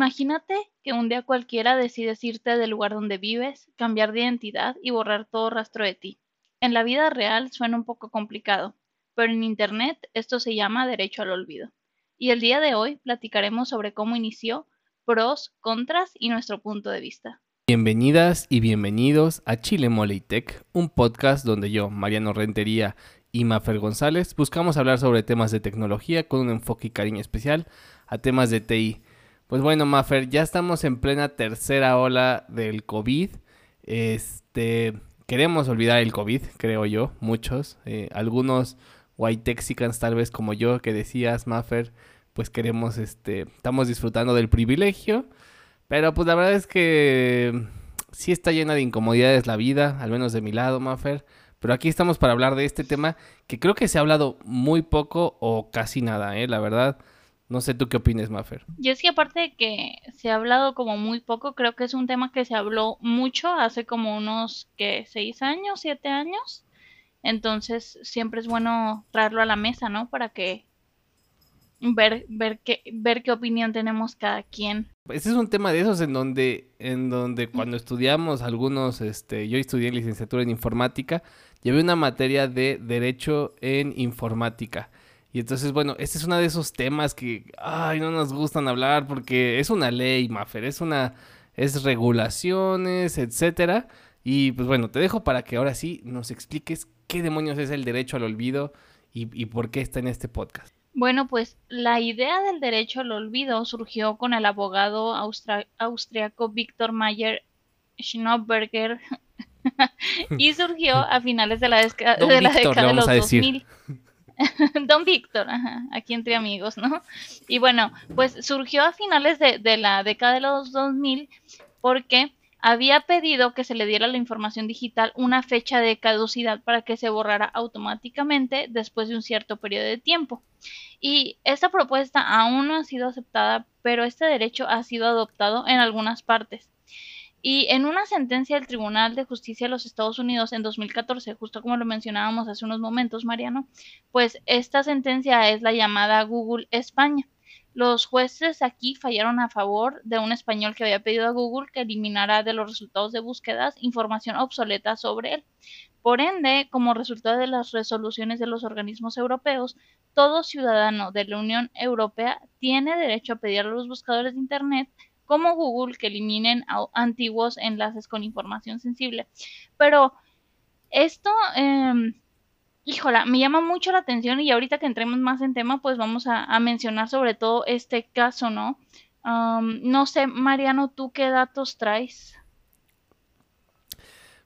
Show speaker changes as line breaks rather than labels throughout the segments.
Imagínate que un día cualquiera decides irte del lugar donde vives, cambiar de identidad y borrar todo rastro de ti. En la vida real suena un poco complicado, pero en Internet esto se llama derecho al olvido. Y el día de hoy platicaremos sobre cómo inició, pros, contras y nuestro punto de vista.
Bienvenidas y bienvenidos a Chile Mole Tech, un podcast donde yo, Mariano Rentería y Mafer González buscamos hablar sobre temas de tecnología con un enfoque y cariño especial a temas de TI. Pues bueno, Mafer, ya estamos en plena tercera ola del COVID. Este, queremos olvidar el COVID, creo yo, muchos. Eh, algunos white texicans tal vez como yo que decías, Maffer, pues queremos, este, estamos disfrutando del privilegio. Pero pues la verdad es que sí está llena de incomodidades la vida, al menos de mi lado, Maffer. Pero aquí estamos para hablar de este tema que creo que se ha hablado muy poco o casi nada, ¿eh? La verdad. No sé tú qué opinas, Maffer.
Yo es que aparte de que se ha hablado como muy poco, creo que es un tema que se habló mucho hace como unos, que ¿Seis años? ¿Siete años? Entonces siempre es bueno traerlo a la mesa, ¿no? Para que ver, ver qué, ver qué opinión tenemos cada quien.
Este es un tema de esos en donde, en donde cuando estudiamos algunos, este, yo estudié licenciatura en informática, llevé una materia de Derecho en Informática. Y entonces, bueno, este es uno de esos temas que, ay, no nos gustan hablar porque es una ley, Maffer, es una, es regulaciones, etcétera. Y pues bueno, te dejo para que ahora sí nos expliques qué demonios es el derecho al olvido y, por qué está en este podcast.
Bueno, pues la idea del derecho al olvido surgió con el abogado austriaco Víctor Mayer Schnoberger y surgió a finales de la, de la década de los 2000. Don Víctor, aquí entre amigos, ¿no? Y bueno, pues surgió a finales de, de, la década de los 2000 porque había pedido que se le diera la información digital una fecha de caducidad para que se borrara automáticamente después de un cierto periodo de tiempo. Y esta propuesta aún no ha sido aceptada, pero este derecho ha sido adoptado en algunas partes. Y en una sentencia del Tribunal de Justicia de los Estados Unidos en 2014, justo como lo mencionábamos hace unos momentos, Mariano, pues esta sentencia es la llamada Google España. Los jueces aquí fallaron a favor de un español que había pedido a Google que eliminara de los resultados de búsquedas información obsoleta sobre él. Por ende, como resultado de las resoluciones de los organismos europeos, todo ciudadano de la Unión Europea tiene derecho a pedir a los buscadores de Internet como Google que eliminen antiguos enlaces con información sensible. Pero esto, eh, híjola, me llama mucho la atención y ahorita que entremos más en tema, pues vamos a, mencionar sobre todo este caso, ¿no? no sé, Mariano, ¿tú qué datos traes?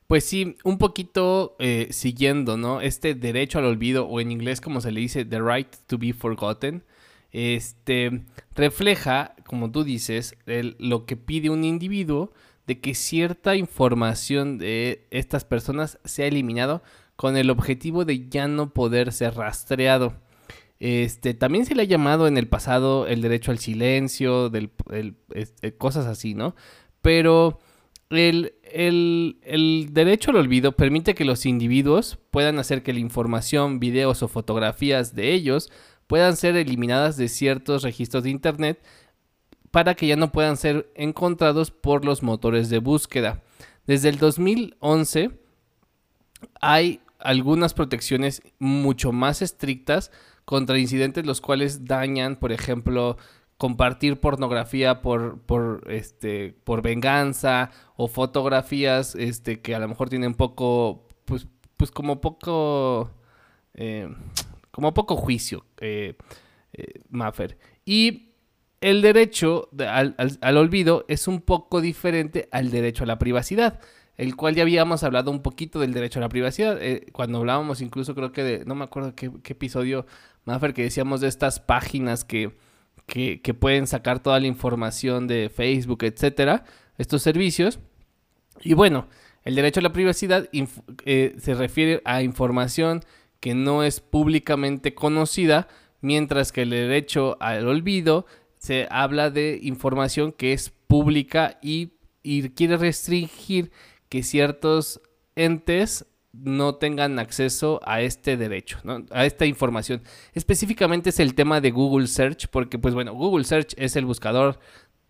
Pues sí, un poquito eh, siguiendo, ¿no? Este derecho al olvido, o en inglés como se le dice, the right to be forgotten, este, refleja, como tú dices, lo que pide un individuo de que cierta información de estas personas sea eliminado con el objetivo de ya no poder ser rastreado. Este, también se le ha llamado en el pasado el derecho al silencio, este, cosas así, ¿no? Pero el, el, derecho al olvido permite que los individuos puedan hacer que la información, videos o fotografías de ellos puedan ser eliminadas de ciertos registros de Internet para que ya no puedan ser encontrados por los motores de búsqueda. Desde el 2011 hay algunas protecciones mucho más estrictas contra incidentes los cuales dañan, por ejemplo, compartir pornografía por, por, este, por venganza o fotografías este, que a lo mejor tienen poco, pues, pues como poco... Eh, como poco juicio, eh, eh, Maffer. Y el derecho al, olvido es un poco diferente al derecho a la privacidad, el cual ya habíamos hablado un poquito del derecho a la privacidad, eh, cuando hablábamos incluso creo que de, no me acuerdo qué, episodio, Maffer, que decíamos de estas páginas que, que, que, pueden sacar toda la información de Facebook, etcétera, estos servicios. Y bueno, el derecho a la privacidad se refiere a información que no es públicamente conocida, mientras que el derecho al olvido se habla de información que es pública y, quiere restringir que ciertos entes no tengan acceso a este derecho, a esta información. Específicamente es el tema de Google Search, porque pues bueno, Google Search es el buscador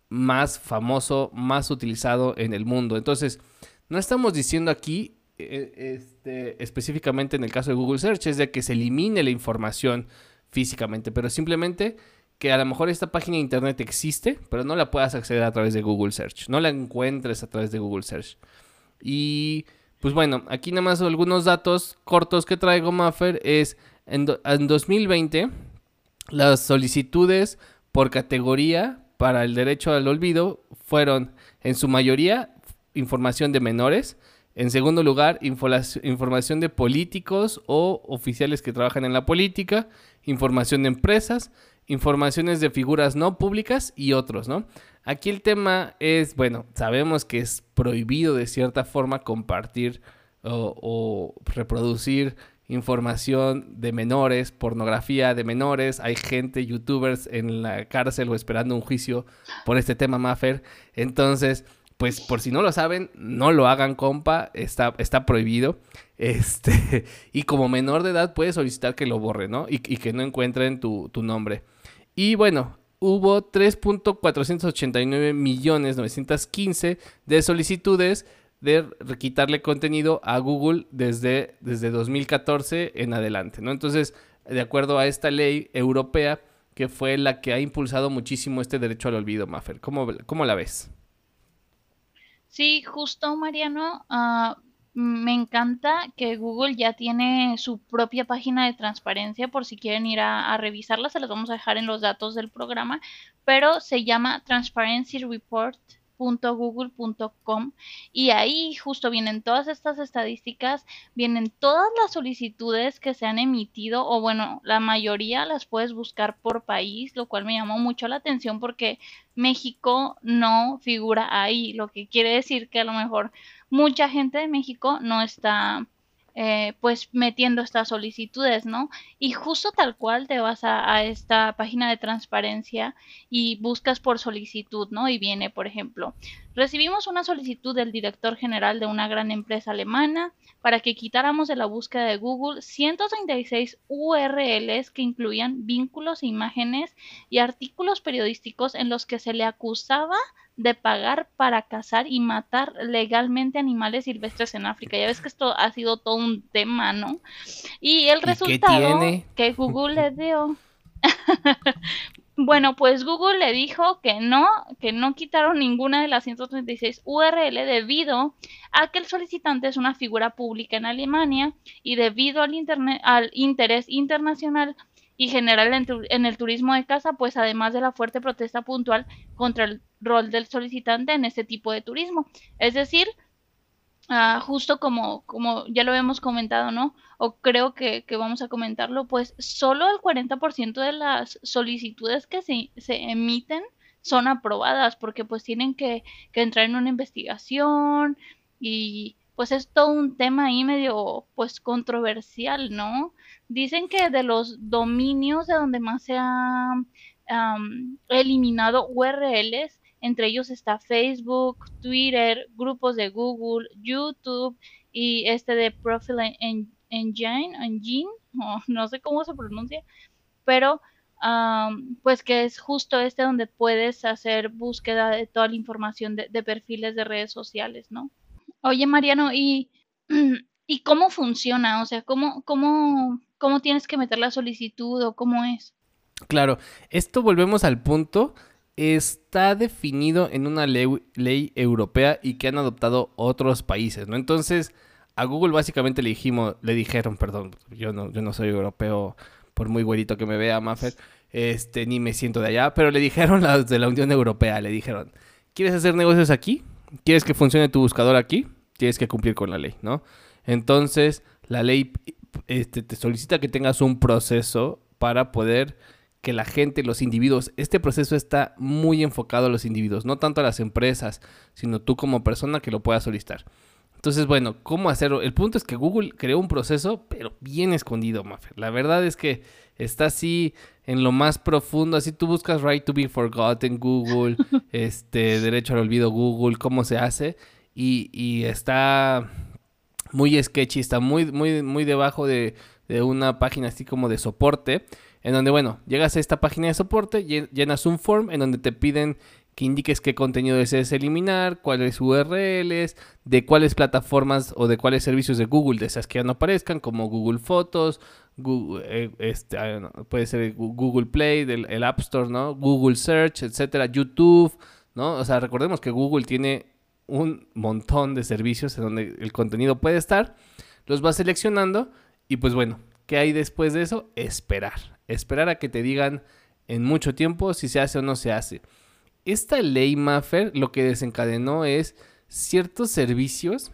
más famoso, más utilizado en el mundo. Entonces, no estamos diciendo aquí, eh, este, específicamente en el caso de Google Search, es de que se elimine la información físicamente, pero simplemente que a lo mejor esta página de internet existe, pero no la puedas acceder a través de Google Search, no la encuentres a través de Google Search. Y pues bueno, aquí nada más algunos datos cortos que traigo, Maffer, es en, en 2020 las solicitudes por categoría para el derecho al olvido fueron en su mayoría información de menores, en segundo lugar información de políticos o oficiales que trabajan en la política, información de empresas, informaciones de figuras no públicas y otros, ¿no? Aquí el tema es, bueno, sabemos que es prohibido de cierta forma compartir o, reproducir información de menores, pornografía de menores, hay gente, youtubers en la cárcel o esperando un juicio por este tema, Maffer. Entonces, pues por si no lo saben, no lo hagan, compa, está, está prohibido. Este, y como menor de edad puedes solicitar que lo borre, ¿no? Y, que no encuentren tu, tu nombre. Y bueno, hubo 3.489 millones 915 de solicitudes de quitarle contenido a Google desde, desde 2014 en adelante, ¿no? Entonces, de acuerdo a esta ley europea, que fue la que ha impulsado muchísimo este derecho al olvido, Maffer. ¿Cómo, cómo la ves?
Sí, justo Mariano, uh, me encanta que Google ya tiene su propia página de transparencia por si quieren ir a, a, revisarla, se las vamos a dejar en los datos del programa, pero se llama Transparency Report .google.com y ahí justo vienen todas estas estadísticas, vienen todas las solicitudes que se han emitido o bueno, la mayoría las puedes buscar por país, lo cual me llamó mucho la atención porque México no figura ahí, lo que quiere decir que a lo mejor mucha gente de México no está eh, pues metiendo estas solicitudes, ¿no? Y justo tal cual te vas a, esta página de transparencia y buscas por solicitud, ¿no? Y viene, por ejemplo, recibimos una solicitud del director general de una gran empresa alemana para que quitáramos de la búsqueda de Google 136 URLs que incluían vínculos, e imágenes y artículos periodísticos en los que se le acusaba de pagar para cazar y matar legalmente animales silvestres en África. Ya ves que esto ha sido todo un tema, ¿no? Y el resultado que Google le dio. bueno, pues Google le dijo que no, que no quitaron ninguna de las 136 URL debido a que el solicitante es una figura pública en Alemania y debido al, interés internacional y general en, el turismo de casa, pues además de la fuerte protesta puntual contra el rol del solicitante en este tipo de turismo. Es decir, ah, justo como, como ya lo hemos comentado, ¿no? O creo que, vamos a comentarlo, pues solo el 40% de las solicitudes que se, se emiten son aprobadas porque pues tienen que, que entrar en una investigación y pues es todo un tema ahí medio pues controversial, ¿no? Dicen que de los dominios de donde más se han eliminado URLs, entre ellos está Facebook, Twitter, grupos de Google, YouTube y este de Profile Engine, Engine no sé cómo se pronuncia, pero pues que es justo este donde puedes hacer búsqueda de toda la información de, de perfiles de redes sociales, ¿no? Oye, Mariano, ¿y, ¿y cómo funciona? O sea, ¿cómo, cómo, ¿cómo tienes que meter la solicitud o cómo es?
Claro, esto volvemos al punto. Está definido en una ley, europea y que han adoptado otros países, ¿no? Entonces, a Google básicamente le dijimos, le dijeron, perdón, yo no, yo no soy europeo, por muy güerito que me vea, Maffer, este, ni me siento de allá, pero le dijeron las de la Unión Europea, le dijeron, ¿quieres hacer negocios aquí? ¿Quieres que funcione tu buscador aquí? Tienes que cumplir con la ley, ¿no? Entonces, la ley este, te solicita que tengas un proceso para poder que la gente, los individuos, este proceso está muy enfocado a los individuos, no tanto a las empresas, sino tú como persona que lo puedas solicitar. Entonces, bueno, ¿cómo hacerlo? El punto es que Google creó un proceso, pero bien escondido, Maffer. La verdad es que está así en lo más profundo. Así tú buscas Right to be Forgotten Google, este, Derecho al Olvido Google, cómo se hace. Y, y está muy sketchy, está muy, muy, muy debajo de, de, una página así como de soporte, en donde, bueno, llegas a esta página de soporte, llenas un form en donde te piden que indiques qué contenido deseas eliminar, cuáles URLs, de cuáles plataformas o de cuáles servicios de Google deseas que ya no aparezcan, como Google Fotos, Google, eh, este, ah, puede ser Google Play, el App Store, ¿no? Google Search, etcétera, YouTube, ¿no? O sea, recordemos que Google tiene un montón de servicios en donde el contenido puede estar, los vas seleccionando y pues bueno, ¿qué hay después de eso? Esperar, esperar a que te digan en mucho tiempo si se hace o no se hace. Esta ley Maffer lo que desencadenó es ciertos servicios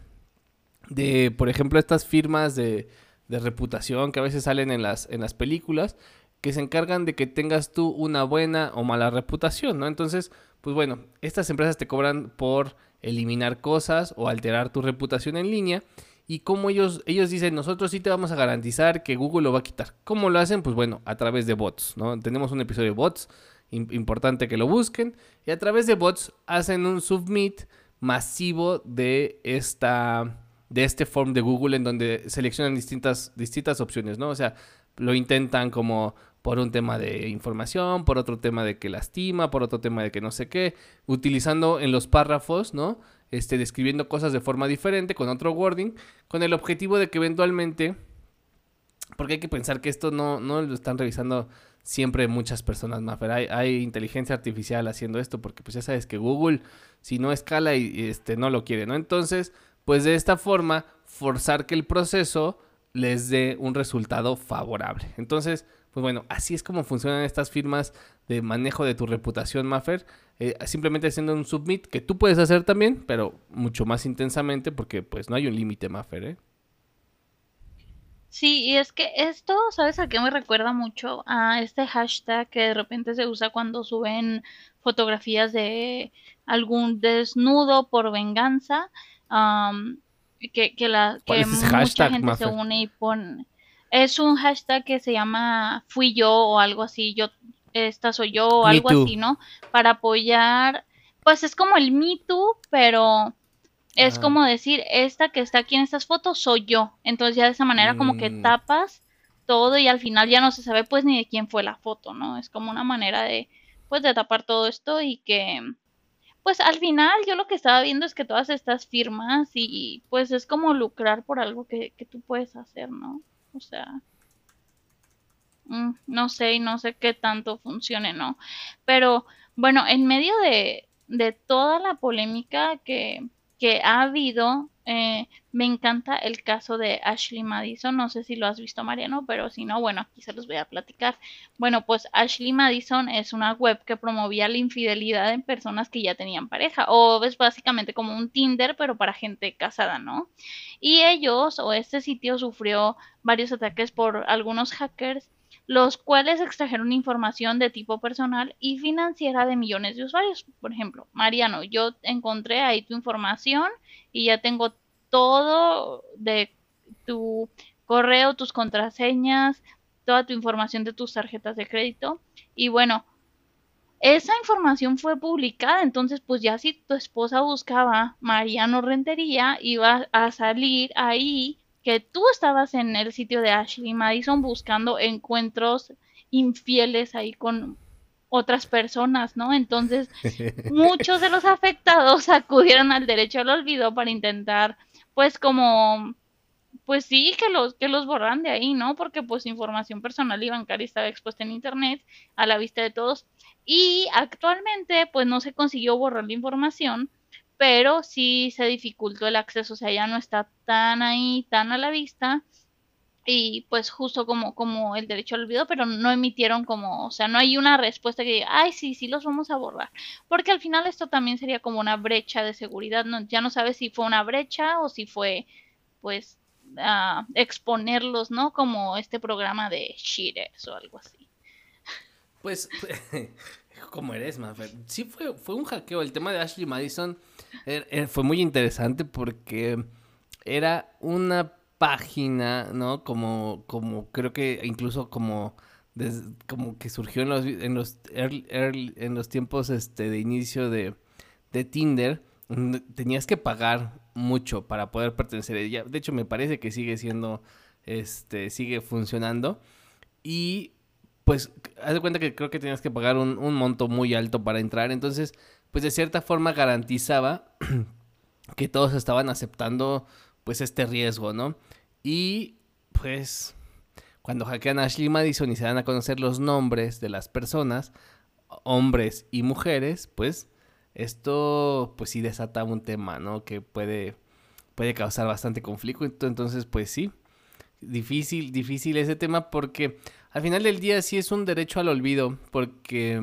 de, por ejemplo, estas firmas de, de reputación que a veces salen en las, en las películas, que se encargan de que tengas tú una buena o mala reputación, ¿no? Entonces, pues bueno, estas empresas te cobran por eliminar cosas o alterar tu reputación en línea. Y como ellos, ellos dicen, nosotros sí te vamos a garantizar que Google lo va a quitar. ¿Cómo lo hacen? Pues bueno, a través de bots, ¿no? Tenemos un episodio de bots, importante que lo busquen. Y a través de bots hacen un submit masivo de esta de este form de Google en donde seleccionan distintas, distintas opciones, ¿no? O sea, lo intentan como por un tema de información, por otro tema de que lastima, por otro tema de que no sé qué, utilizando en los párrafos, ¿no? Este, describiendo cosas de forma diferente, con otro wording, con el objetivo de que eventualmente, porque hay que pensar que esto no, no lo están revisando siempre muchas personas más, pero hay, inteligencia artificial haciendo esto, porque pues ya sabes que Google, si no escala, y, este, no lo quiere, ¿no? Entonces, pues de esta forma, forzar que el proceso les dé un resultado favorable. Entonces, pues bueno, así es como funcionan estas firmas de manejo de tu reputación, Maffer. Eh, simplemente haciendo un submit que tú puedes hacer también, pero mucho más intensamente porque pues no hay un límite, Maffer, ¿eh?
Sí, y es que esto, ¿sabes a qué me recuerda mucho? A este hashtag que de repente se usa cuando suben fotografías de algún desnudo por venganza. que, que, la, que mucha gente se une y pone es un hashtag que se llama fui yo o algo así, yo, esta soy yo o algo así, ¿no? Para apoyar, pues es como el Me Too, pero es ah. como decir, esta que está aquí en estas fotos soy yo. Entonces ya de esa manera como que mm. tapas todo y al final ya no se sabe pues ni de quién fue la foto, ¿no? Es como una manera de, pues de tapar todo esto y que, pues al final yo lo que estaba viendo es que todas estas firmas y pues es como lucrar por algo que, que tú puedes hacer, ¿no? O sea, mm, no sé y no sé qué tanto funcione, ¿no? Pero bueno, en medio de, de toda la polémica que, que ha habido eh, me encanta el caso de Ashley Madison. No sé si lo has visto, Mariano, pero si no, bueno, aquí se los voy a platicar. Bueno, pues Ashley Madison es una web que promovía la infidelidad en personas que ya tenían pareja. O es básicamente como un Tinder, pero para gente casada, ¿no? Y ellos, o este sitio, sufrió varios ataques por algunos hackers los cuales extrajeron información de tipo personal y financiera de millones de usuarios. Por ejemplo, Mariano, yo encontré ahí tu información y ya tengo todo de tu correo, tus contraseñas, toda tu información de tus tarjetas de crédito. Y bueno, esa información fue publicada, entonces pues ya si tu esposa buscaba Mariano Rentería, iba a salir ahí que tú estabas en el sitio de Ashley Madison buscando encuentros infieles ahí con otras personas, ¿no? Entonces, muchos de los afectados acudieron al derecho al olvido para intentar, pues, como, pues sí, que los, que los borran de ahí, ¿no? Porque, pues, información personal y bancaria estaba expuesta en Internet a la vista de todos. Y actualmente, pues, no se consiguió borrar la información, pero sí se dificultó el acceso, o sea, ya no está tan ahí, tan a la vista y pues justo como, como el derecho al olvido, pero no emitieron como, o sea, no hay una respuesta que diga, ay, sí, sí, los vamos a borrar, porque al final esto también sería como una brecha de seguridad, no, ya no sabes si fue una brecha o si fue, pues, uh, exponerlos, ¿no? Como este programa de cheaters o algo así.
Pues, ¿cómo eres, Mafer? Sí fue, fue un hackeo, el tema de Ashley Madison Er, er, fue muy interesante porque era una página, ¿no? Como, como creo que incluso como, como que surgió en los, en los, en los tiempos este, de inicio de, de Tinder. Tenías que pagar mucho para poder pertenecer a ella. De hecho, me parece que sigue siendo, este, sigue funcionando. Y pues, haz de cuenta que creo que tenías que pagar un, un monto muy alto para entrar. Entonces, pues de cierta forma garantizaba que todos estaban aceptando pues este riesgo, ¿no? Y pues cuando hackean Ashley Madison y se dan a conocer los nombres de las personas, hombres y mujeres, pues esto pues sí desata un tema, ¿no? Que puede, puede causar bastante conflicto. Entonces, pues sí, difícil, difícil ese tema porque al final del día sí es un derecho al olvido porque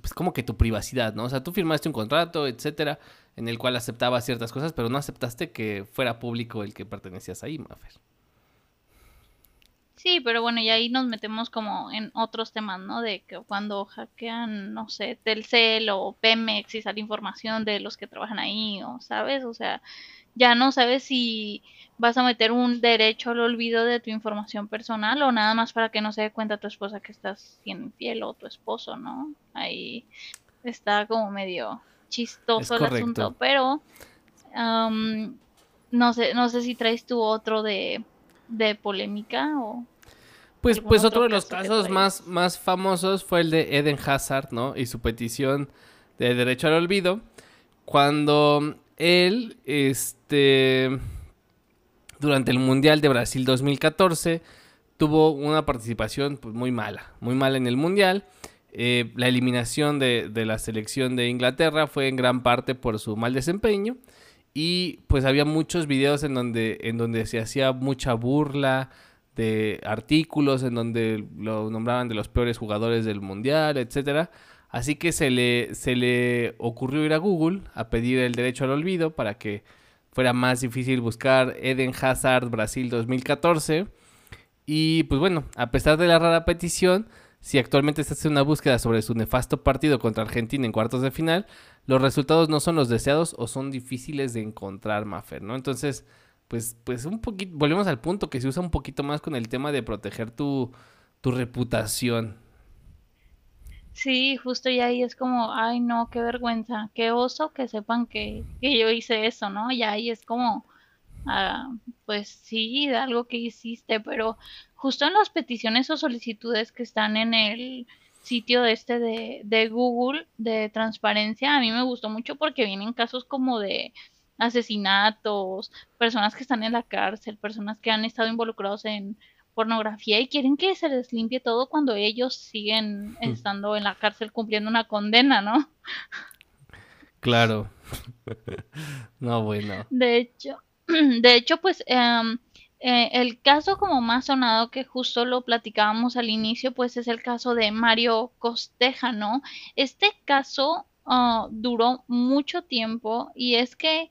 pues como que tu privacidad, ¿no? O sea, tú firmaste un contrato, etcétera, en el cual aceptabas ciertas cosas, pero no aceptaste que fuera público el que pertenecías ahí, Mafer.
Sí, pero bueno, y ahí nos metemos como en otros temas, ¿no? De que cuando hackean, no sé, Telcel o Pemex y sale información de los que trabajan ahí, o sabes, o sea, ya no sabes si vas a meter un derecho al olvido de tu información personal o nada más para que no se dé cuenta tu esposa que estás siendo infiel o tu esposo, ¿no? Ahí está como medio chistoso el asunto, pero no sé, no sé si traes tú otro de, de polémica o
pues, pues otro, de los casos más, más famosos fue el de Eden Hazard, ¿no? Y su petición de derecho al olvido. Cuando él, este, durante el Mundial de Brasil 2014, tuvo una participación pues, muy mala, muy mala en el Mundial. Eh, la eliminación de, de, la selección de Inglaterra fue en gran parte por su mal desempeño. Y pues había muchos videos en donde, en donde se hacía mucha burla de artículos en donde lo nombraban de los peores jugadores del mundial, etcétera. Así que se le, se le ocurrió ir a Google a pedir el derecho al olvido para que fuera más difícil buscar Eden Hazard Brasil 2014. Y pues bueno, a pesar de la rara petición, si actualmente se hace una búsqueda sobre su nefasto partido contra Argentina en cuartos de final, los resultados no son los deseados o son difíciles de encontrar, Maffer, ¿no? Entonces, pues, pues un poquito, volvemos al punto que se usa un poquito más con el tema de proteger tu, tu reputación.
Sí, justo y ahí es como, ay no, qué vergüenza, qué oso que sepan que, que yo hice eso, ¿no? Y ahí es como, ah, pues sí, algo que hiciste, pero justo en las peticiones o solicitudes que están en el sitio este de, de Google de transparencia, a mí me gustó mucho porque vienen casos como de asesinatos, personas que están en la cárcel, personas que han estado involucrados en pornografía y quieren que se les limpie todo cuando ellos siguen estando en la cárcel cumpliendo una condena, ¿no?
Claro. no, bueno.
De hecho, de hecho, pues eh, el caso como más sonado que justo lo platicábamos al inicio, pues es el caso de Mario Costeja, ¿no? Este caso ah, duró mucho tiempo y es que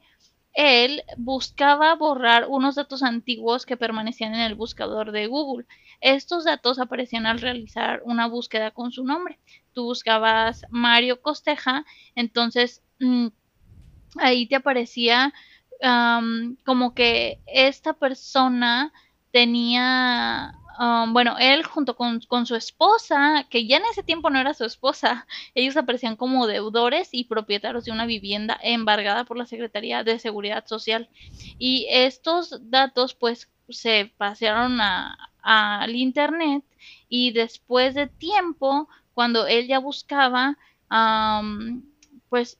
él buscaba borrar unos datos antiguos que permanecían en el buscador de Google. Estos datos aparecían al realizar una búsqueda con su nombre. Tú buscabas Mario Costeja, entonces mm, ahí te aparecía como que esta persona tenía Um, bueno, él junto con, su esposa, que ya en ese tiempo no era su esposa, ellos aparecían como deudores y propietarios de una vivienda embargada por la Secretaría de Seguridad Social. Y estos datos pues se pasaron al internet y después de tiempo, cuando él ya buscaba, pues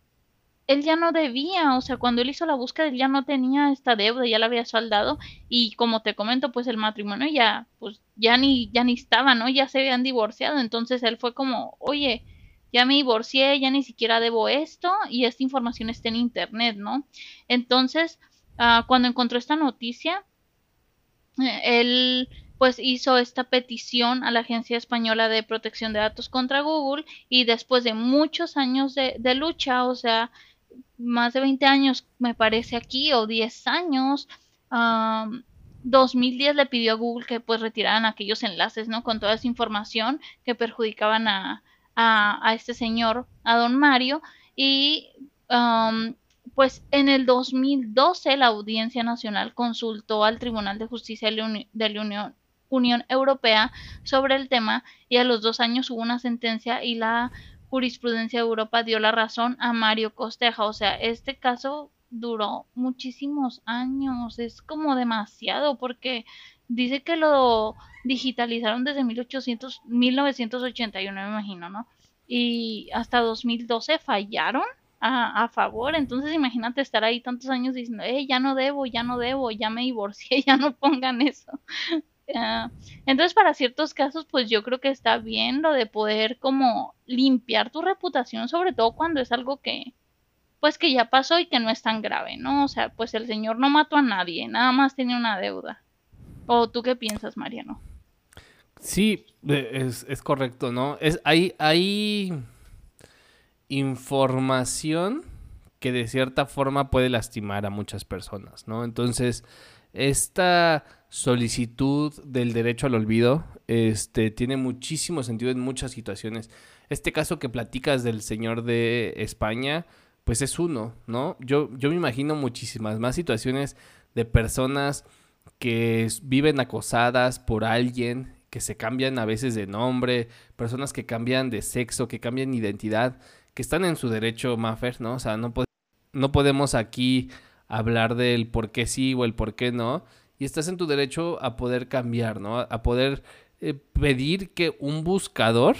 él ya no debía, o sea, cuando él hizo la búsqueda, él ya no tenía esta deuda, ya la había saldado y como te comento, pues el matrimonio ya, pues ya ni, ya ni estaba, ¿no? Ya se habían divorciado, entonces él fue como, oye, ya me divorcié, ya ni siquiera debo esto y esta información está en internet, ¿no? Entonces, uh, cuando encontró esta noticia, eh, él pues hizo esta petición a la Agencia Española de Protección de Datos contra Google y después de muchos años de, de lucha, o sea, más de 20 años, me parece aquí, o 10 años. 2010 le pidió a Google que pues retiraran aquellos enlaces, ¿no? Con toda esa información que perjudicaban a, a, este señor, a don Mario. Y pues en el 2012 la Audiencia Nacional consultó al Tribunal de Justicia de la Unión, Unión Europea sobre el tema y a los dos años hubo una sentencia y la jurisprudencia de Europa dio la razón a Mario Costeja. O sea, este caso duró muchísimos años. Es como demasiado porque dice que lo digitalizaron desde 1800, 1981, me imagino, ¿no? Y hasta 2012 fallaron a, favor. Entonces imagínate estar ahí tantos años diciendo, eh, ya no debo, ya no debo, ya me divorcié, ya no pongan eso. Ah, entonces para ciertos casos pues yo creo que está bien lo de poder como limpiar tu reputación, sobre todo cuando es algo que pues que ya pasó y que no es tan grave, ¿no? O sea, pues el señor no mató a nadie, nada más tenía una deuda. ¿O tú qué piensas, Mariano?
Sí, es, es correcto, ¿no? Es, hay, hay información que de cierta forma puede lastimar a muchas personas, ¿no? Entonces, esta solicitud del derecho al olvido este, tiene muchísimo sentido en muchas situaciones. Este caso que platicas del señor de España, pues es uno, ¿no? Yo, yo me imagino muchísimas más situaciones de personas que viven acosadas por alguien, que se cambian a veces de nombre, personas que cambian de sexo, que cambian identidad, que están en su derecho, Maffer, ¿no? O sea, no, no podemos aquí hablar del por qué sí o el por qué no. Y estás en tu derecho a poder cambiar, ¿no? A poder eh, pedir que un buscador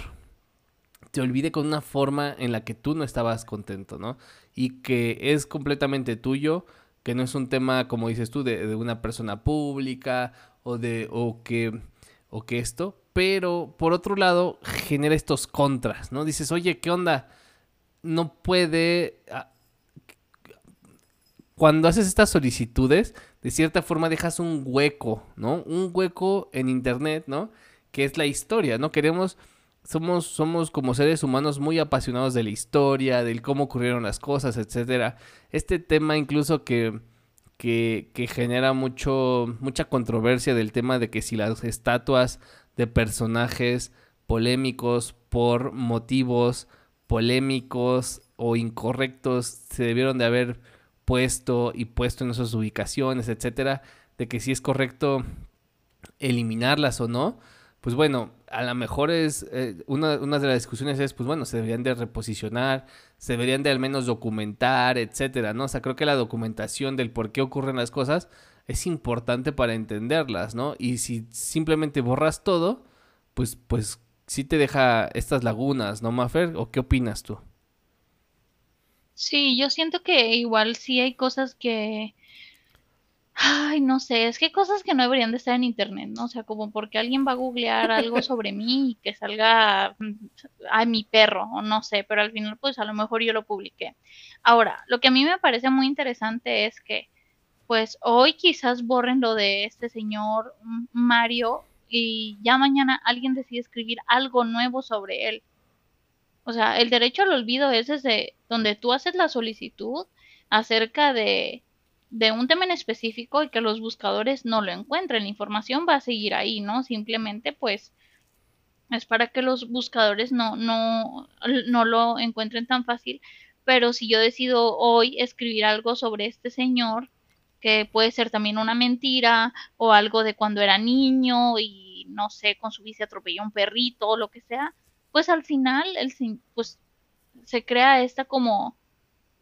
te olvide con una forma en la que tú no estabas contento, ¿no? Y que es completamente tuyo, que no es un tema, como dices tú, de, de una persona pública o de o que o que esto, pero por otro lado genera estos contras, ¿no? Dices, oye, ¿qué onda? No puede ah, cuando haces estas solicitudes, de cierta forma dejas un hueco, ¿no? Un hueco en internet, ¿no? Que es la historia, ¿no? Queremos, somos, somos como seres humanos muy apasionados de la historia, del cómo ocurrieron las cosas, etcétera. Este tema incluso que, que, que genera mucho, mucha controversia del tema de que si las estatuas de personajes polémicos por motivos polémicos o incorrectos se debieron de haber puesto y puesto en esas ubicaciones, etcétera, de que si es correcto eliminarlas o no, pues bueno, a lo mejor es eh, una, una, de las discusiones es, pues bueno, se deberían de reposicionar, se deberían de al menos documentar, etcétera, ¿no? O sea, creo que la documentación del por qué ocurren las cosas es importante para entenderlas, ¿no? Y si simplemente borras todo, pues, pues sí te deja estas lagunas, ¿no, Mafer? ¿O qué opinas tú?
Sí, yo siento que igual sí hay cosas que... Ay, no sé, es que hay cosas que no deberían de estar en internet, ¿no? O sea, como porque alguien va a googlear algo sobre mí y que salga mm, a mi perro, o no sé, pero al final pues a lo mejor yo lo publiqué. Ahora, lo que a mí me parece muy interesante es que pues hoy quizás borren lo de este señor Mario y ya mañana alguien decide escribir algo nuevo sobre él. O sea, el derecho al olvido es desde donde tú haces la solicitud acerca de, de un tema en específico y que los buscadores no lo encuentren. La información va a seguir ahí, ¿no? Simplemente pues es para que los buscadores no, no, no lo encuentren tan fácil. Pero si yo decido hoy escribir algo sobre este señor, que puede ser también una mentira o algo de cuando era niño y no sé, con su bici atropelló un perrito o lo que sea, pues al final el, pues, se crea esta como,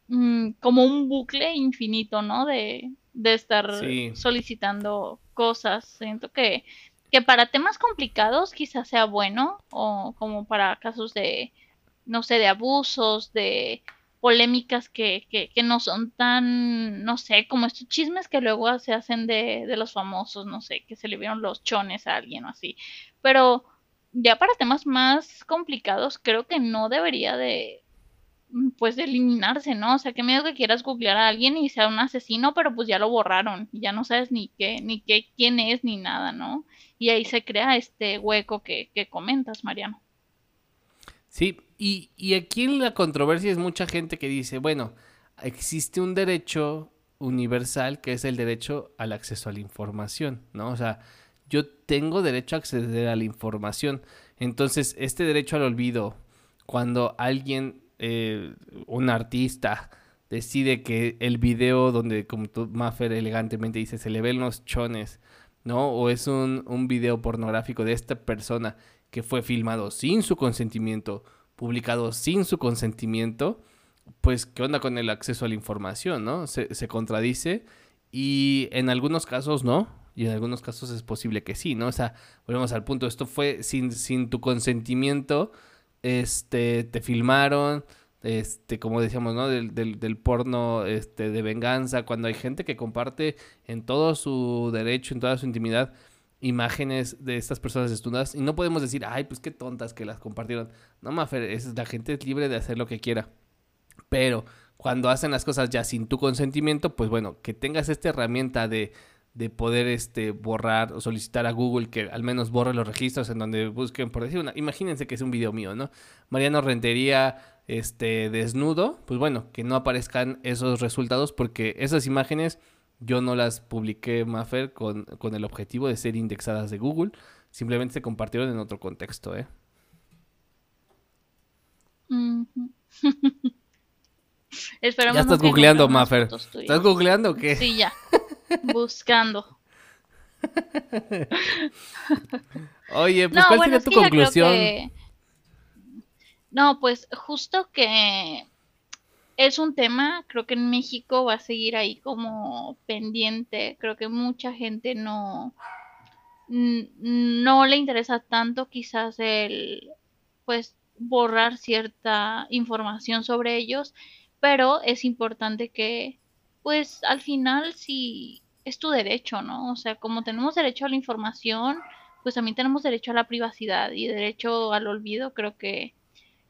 mm, como un bucle infinito, ¿no? De, de estar solicitando cosas. Siento que, que para temas complicados quizás sea bueno, o como para casos de, no sé, de abusos, de polémicas que, que, que no son tan, no sé, como estos chismes que luego se hacen de, de los famosos, no sé, que se le vieron los chones a alguien o así. Pero ya para temas más complicados, creo que no debería de, mm, pues, eliminarse, ¿no? O sea, que miedo que quieras googlear a alguien y sea un asesino, pero pues ya lo borraron, y ya no sabes ni qué, ni qué, quién es, ni nada, ¿no? Y ahí se crea este hueco que, que comentas, Mariano.
Sí, y, y aquí en la controversia es mucha gente que dice, bueno, existe un derecho universal que es el derecho al acceso a la información, ¿no? O sea, yo tengo derecho a acceder a la información. Entonces, este derecho al olvido, cuando alguien, eh, un artista, decide que el video donde, como tú, Maffer elegantemente dice, se le ven los chones, ¿no? O es un, un video pornográfico de esta persona que fue filmado sin su consentimiento, publicado sin su consentimiento, pues, ¿qué onda con el acceso a la información, no? Se, se contradice y en algunos casos no, y en algunos casos es posible que sí, ¿no? O sea, volvemos al punto, esto fue sin, sin tu consentimiento, este, te filmaron, este, como decíamos, ¿no? Del, del, porno este, de venganza, cuando hay gente que comparte en todo su derecho, en toda su intimidad, imágenes de estas personas desnudas y no podemos decir, ay, pues qué tontas que las compartieron. No, Mafer, es, la gente es libre de hacer lo que quiera. Pero cuando hacen las cosas ya sin tu consentimiento, pues bueno, que tengas esta herramienta de, de poder este, borrar o solicitar a Google que al menos borre los registros en donde busquen, por decir una, imagínense que es un video mío, ¿no? Mariano Rentería este, desnudo, pues bueno, que no aparezcan esos resultados porque esas imágenes yo no las publiqué, Maffer, con, con el objetivo de ser indexadas de Google. Simplemente se compartieron en otro contexto, ¿eh? ya estás googleando, Maffer. ¿Estás googleando o qué?
Sí, ya. Buscando.
Oye, pues ¿cuál sería tu conclusión?
No, pues justo que es un tema, creo que en México va a seguir ahí como pendiente. Creo que mucha gente no, no le interesa tanto quizás el, pues, borrar cierta información sobre ellos, pero es importante que, pues, al final si es tu derecho, ¿no? O sea, como tenemos derecho a la información, pues también tenemos derecho a la privacidad y derecho al olvido, creo que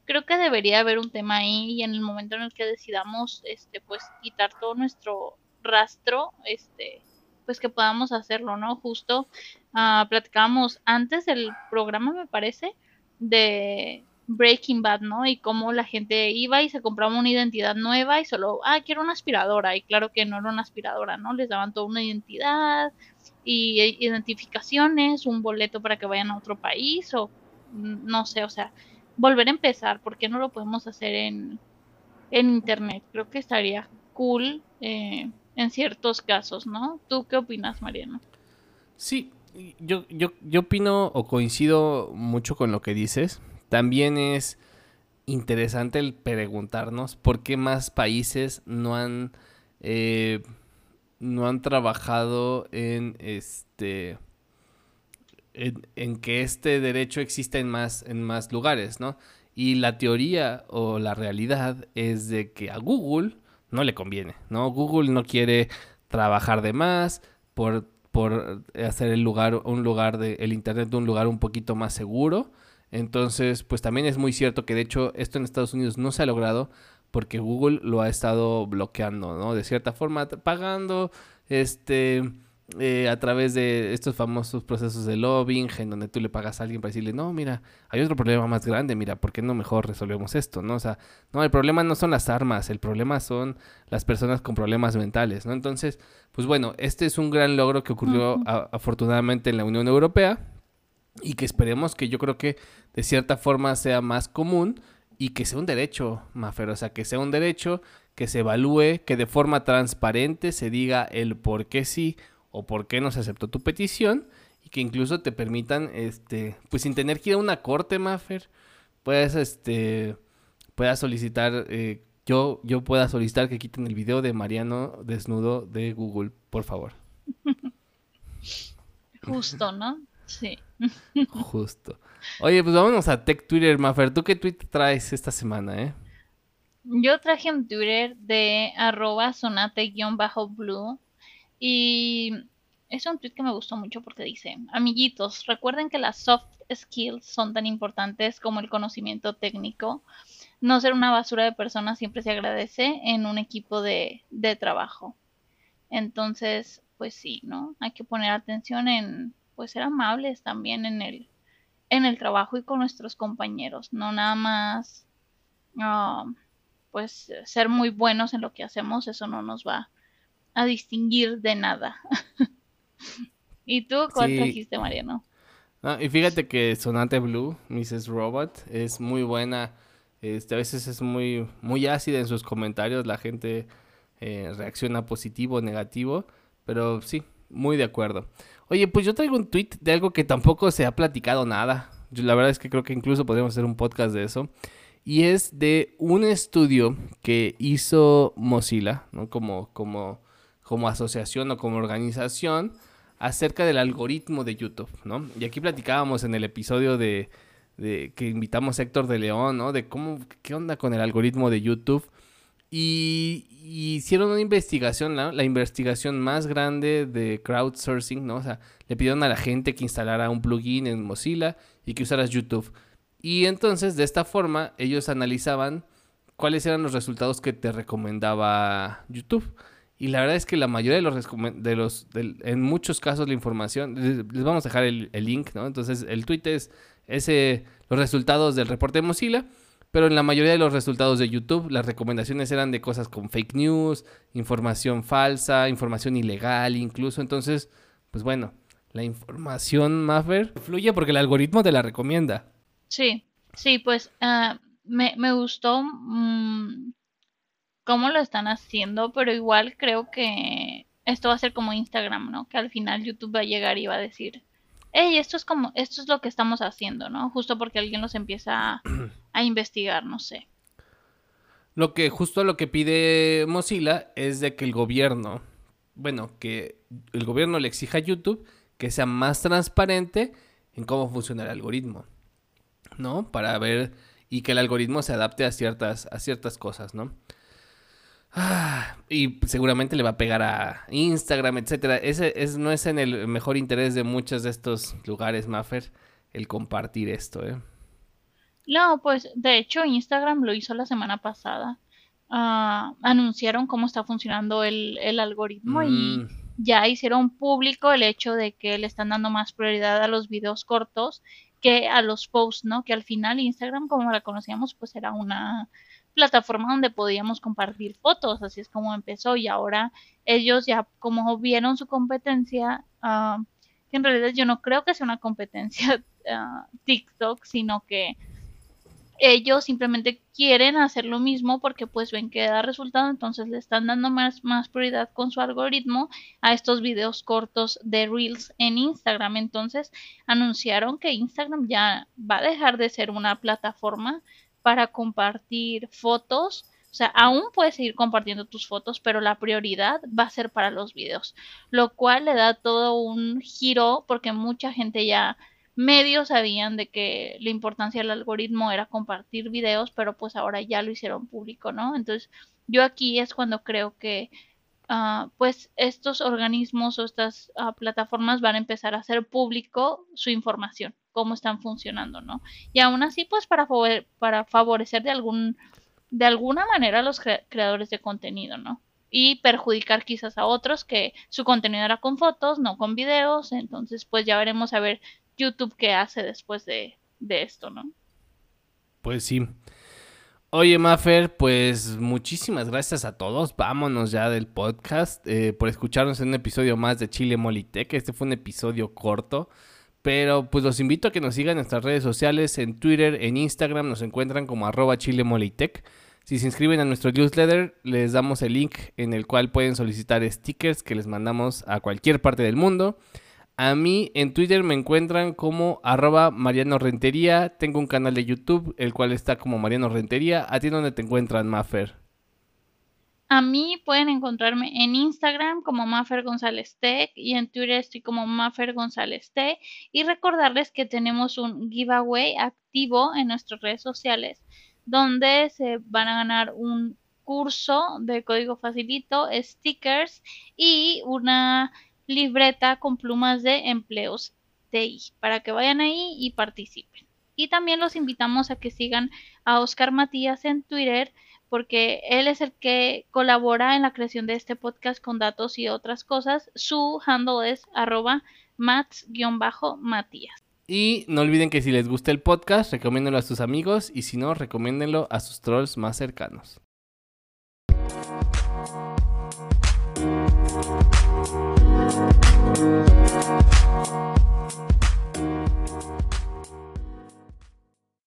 creo que debería haber un tema ahí y en el momento en el que decidamos este pues quitar todo nuestro rastro este pues que podamos hacerlo no justo uh, platicábamos antes del programa me parece de Breaking Bad, ¿no? Y cómo la gente iba y se compraba una identidad nueva y solo, ah, quiero una aspiradora. Y claro que no era una aspiradora, ¿no? Les daban toda una identidad y e, identificaciones, un boleto para que vayan a otro país o mm, no sé, o sea, volver a empezar, ¿por qué no lo podemos hacer en, en internet? Creo que estaría cool eh, en ciertos casos, ¿no? ¿Tú qué opinas, Mariano?
Sí, yo, yo, yo opino o coincido mucho con lo que dices. También es interesante el preguntarnos por qué más países no han eh, no han trabajado en este en, que este derecho exista en más, en más lugares, ¿no? Y la teoría o la realidad es de que a Google no le conviene, ¿no? Google no quiere trabajar de más por, por hacer el lugar, un lugar de, el internet un lugar un poquito más seguro. Entonces, pues también es muy cierto que de hecho esto en Estados Unidos no se ha logrado porque Google lo ha estado bloqueando, ¿no? De cierta forma, pagando, este, eh, a través de estos famosos procesos de lobbying, en donde tú le pagas a alguien para decirle, no, mira, hay otro problema más grande, mira, ¿por qué no mejor resolvemos esto? ¿no? O sea, no, el problema no son las armas, el problema son las personas con problemas mentales, ¿no? Entonces, pues bueno, este es un gran logro que ocurrió afortunadamente en la Unión Europea y que esperemos que yo creo que de cierta forma sea más común y que sea un derecho, Mafer, o sea, que sea un derecho, que se evalúe, que de forma transparente se diga el por qué sí o por qué no se aceptó tu petición y que incluso te permitan, este, pues sin tener que ir a una corte, Maffer, puedes, este, puedas solicitar, eh, yo, yo pueda solicitar que quiten el video de Mariano desnudo de Google, por favor.
Justo, ¿no? Sí.
Justo. Oye, pues vámonos a Tech Twitter, Maffer. ¿Tú qué tweet traes esta semana, eh?
Yo traje un Twitter de arroba sonate-blue y es un tweet que me gustó mucho porque dice, amiguitos, recuerden que las soft skills son tan importantes como el conocimiento técnico. No ser una basura de personas siempre se agradece en un equipo de, de trabajo. Entonces, pues sí, ¿no? Hay que poner atención en, pues ser amables también en el, en el trabajo y con nuestros compañeros. No nada más, ah, pues ser muy buenos en lo que hacemos, eso no nos va a distinguir de nada. ¿Y tú cuál trajiste, Mariano?
y fíjate que Sonante Blue, Mrs. Robot, es muy buena. Este, a veces es muy, muy ácida en sus comentarios. La gente eh, reacciona positivo o negativo. Pero sí, muy de acuerdo. Oye, pues yo traigo un tweet de algo que tampoco se ha platicado nada. la verdad es que creo que incluso podríamos hacer un podcast de eso. Y es de un estudio que hizo Mozilla, ¿no? Como, como como asociación o como organización acerca del algoritmo de YouTube, ¿no? Y aquí platicábamos en el episodio de, de que invitamos a Héctor de León, ¿no? De cómo, qué onda con el algoritmo de YouTube. Y, hicieron una investigación, la investigación más grande de crowdsourcing, ¿no? O sea, le pidieron a la gente que instalara un plugin en Mozilla y que usaras YouTube. Y entonces, de esta forma, ellos analizaban cuáles eran los resultados que te recomendaba YouTube. Y la verdad es que la mayoría de los, de los en muchos casos la información, les, vamos a dejar el, link, ¿no? Entonces el tweet es ese, los resultados del reporte de Mozilla, pero en la mayoría de los resultados de YouTube las recomendaciones eran de cosas con fake news, información falsa, información ilegal incluso. Entonces, pues bueno, la información, Maffer, fluye porque el algoritmo te la recomienda.
Sí, sí, pues ah, me, me, gustó mm, cómo lo están haciendo, pero igual creo que esto va a ser como Instagram, ¿no? Que al final YouTube va a llegar y va a decir, hey, esto es como, esto es lo que estamos haciendo, ¿no? Justo porque alguien nos empieza a, investigar, no sé.
Lo que, justo lo que pide Mozilla es de que el gobierno, bueno, que el gobierno le exija a YouTube que sea más transparente en cómo funciona el algoritmo, ¿no? Para ver y que el algoritmo se adapte a ciertas, a ciertas cosas, ¿no? Ah, y seguramente le va a pegar a Instagram, etcétera. Ese es, no es en el mejor interés de muchos de estos lugares, Maffer, el compartir esto, ¿eh?
No, pues de hecho Instagram lo hizo la semana pasada. Ah, anunciaron cómo está funcionando el, algoritmo y mm. ya hicieron público el hecho de que le están dando más prioridad a los videos cortos que a los posts, ¿no? Que al final Instagram, como la conocíamos, pues era una plataforma donde podíamos compartir fotos, así es como empezó y ahora ellos ya como vieron su competencia, uh, que en realidad yo no creo que sea una competencia uh, TikTok, sino que ellos simplemente quieren hacer lo mismo porque pues ven que da resultado, entonces le están dando más, más prioridad con su algoritmo a estos videos cortos de Reels en Instagram. Entonces anunciaron que Instagram ya va a dejar de ser una plataforma para compartir fotos. O sea, aún puedes seguir compartiendo tus fotos, pero la prioridad va a ser para los videos, lo cual le da todo un giro porque mucha gente ya medio sabían de que la importancia del algoritmo era compartir videos, pero pues ahora ya lo hicieron público, ¿no? Entonces, yo aquí es cuando creo que uh, pues estos organismos o estas uh, plataformas van a empezar a hacer público su información cómo están funcionando, ¿no? Y aún así, pues para, favorecer de, algún, de alguna manera a los creadores de contenido, ¿no? Y perjudicar quizás a otros que su contenido era con fotos, no con videos, entonces pues ya veremos a ver YouTube qué hace después de, esto, ¿no?
Pues sí. Oye, Maffer, pues muchísimas gracias a todos. Vámonos ya del podcast eh, por escucharnos en un episodio más de Chile Molitech. Este fue un episodio corto. Pero pues los invito a que nos sigan en nuestras redes sociales, en Twitter, en Instagram, nos encuentran como arroba chilemolitech. Si se inscriben a nuestro newsletter, les damos el link en el cual pueden solicitar stickers que les mandamos a cualquier parte del mundo. A mí en Twitter me encuentran como arroba Mariano Rentería. Tengo un canal de YouTube, el cual está como Mariano Rentería. ¿A ti dónde te encuentran, Maffer?
A mí pueden encontrarme en Instagram como Maffer González Tech y en Twitter estoy como Maffer González T. Y recordarles que tenemos un giveaway activo en nuestras redes sociales donde se van a ganar un curso de código facilito, stickers y una libreta con plumas de empleos TI para que vayan ahí y participen. Y también los invitamos a que sigan a Oscar Matías en Twitter porque él es el que colabora en la creación de este podcast con datos y otras cosas. Su handle es arroba mats-matías.
Y no olviden que si les gusta el podcast, recomiéndenlo a sus amigos y si no, recomiéndenlo a sus trolls más cercanos.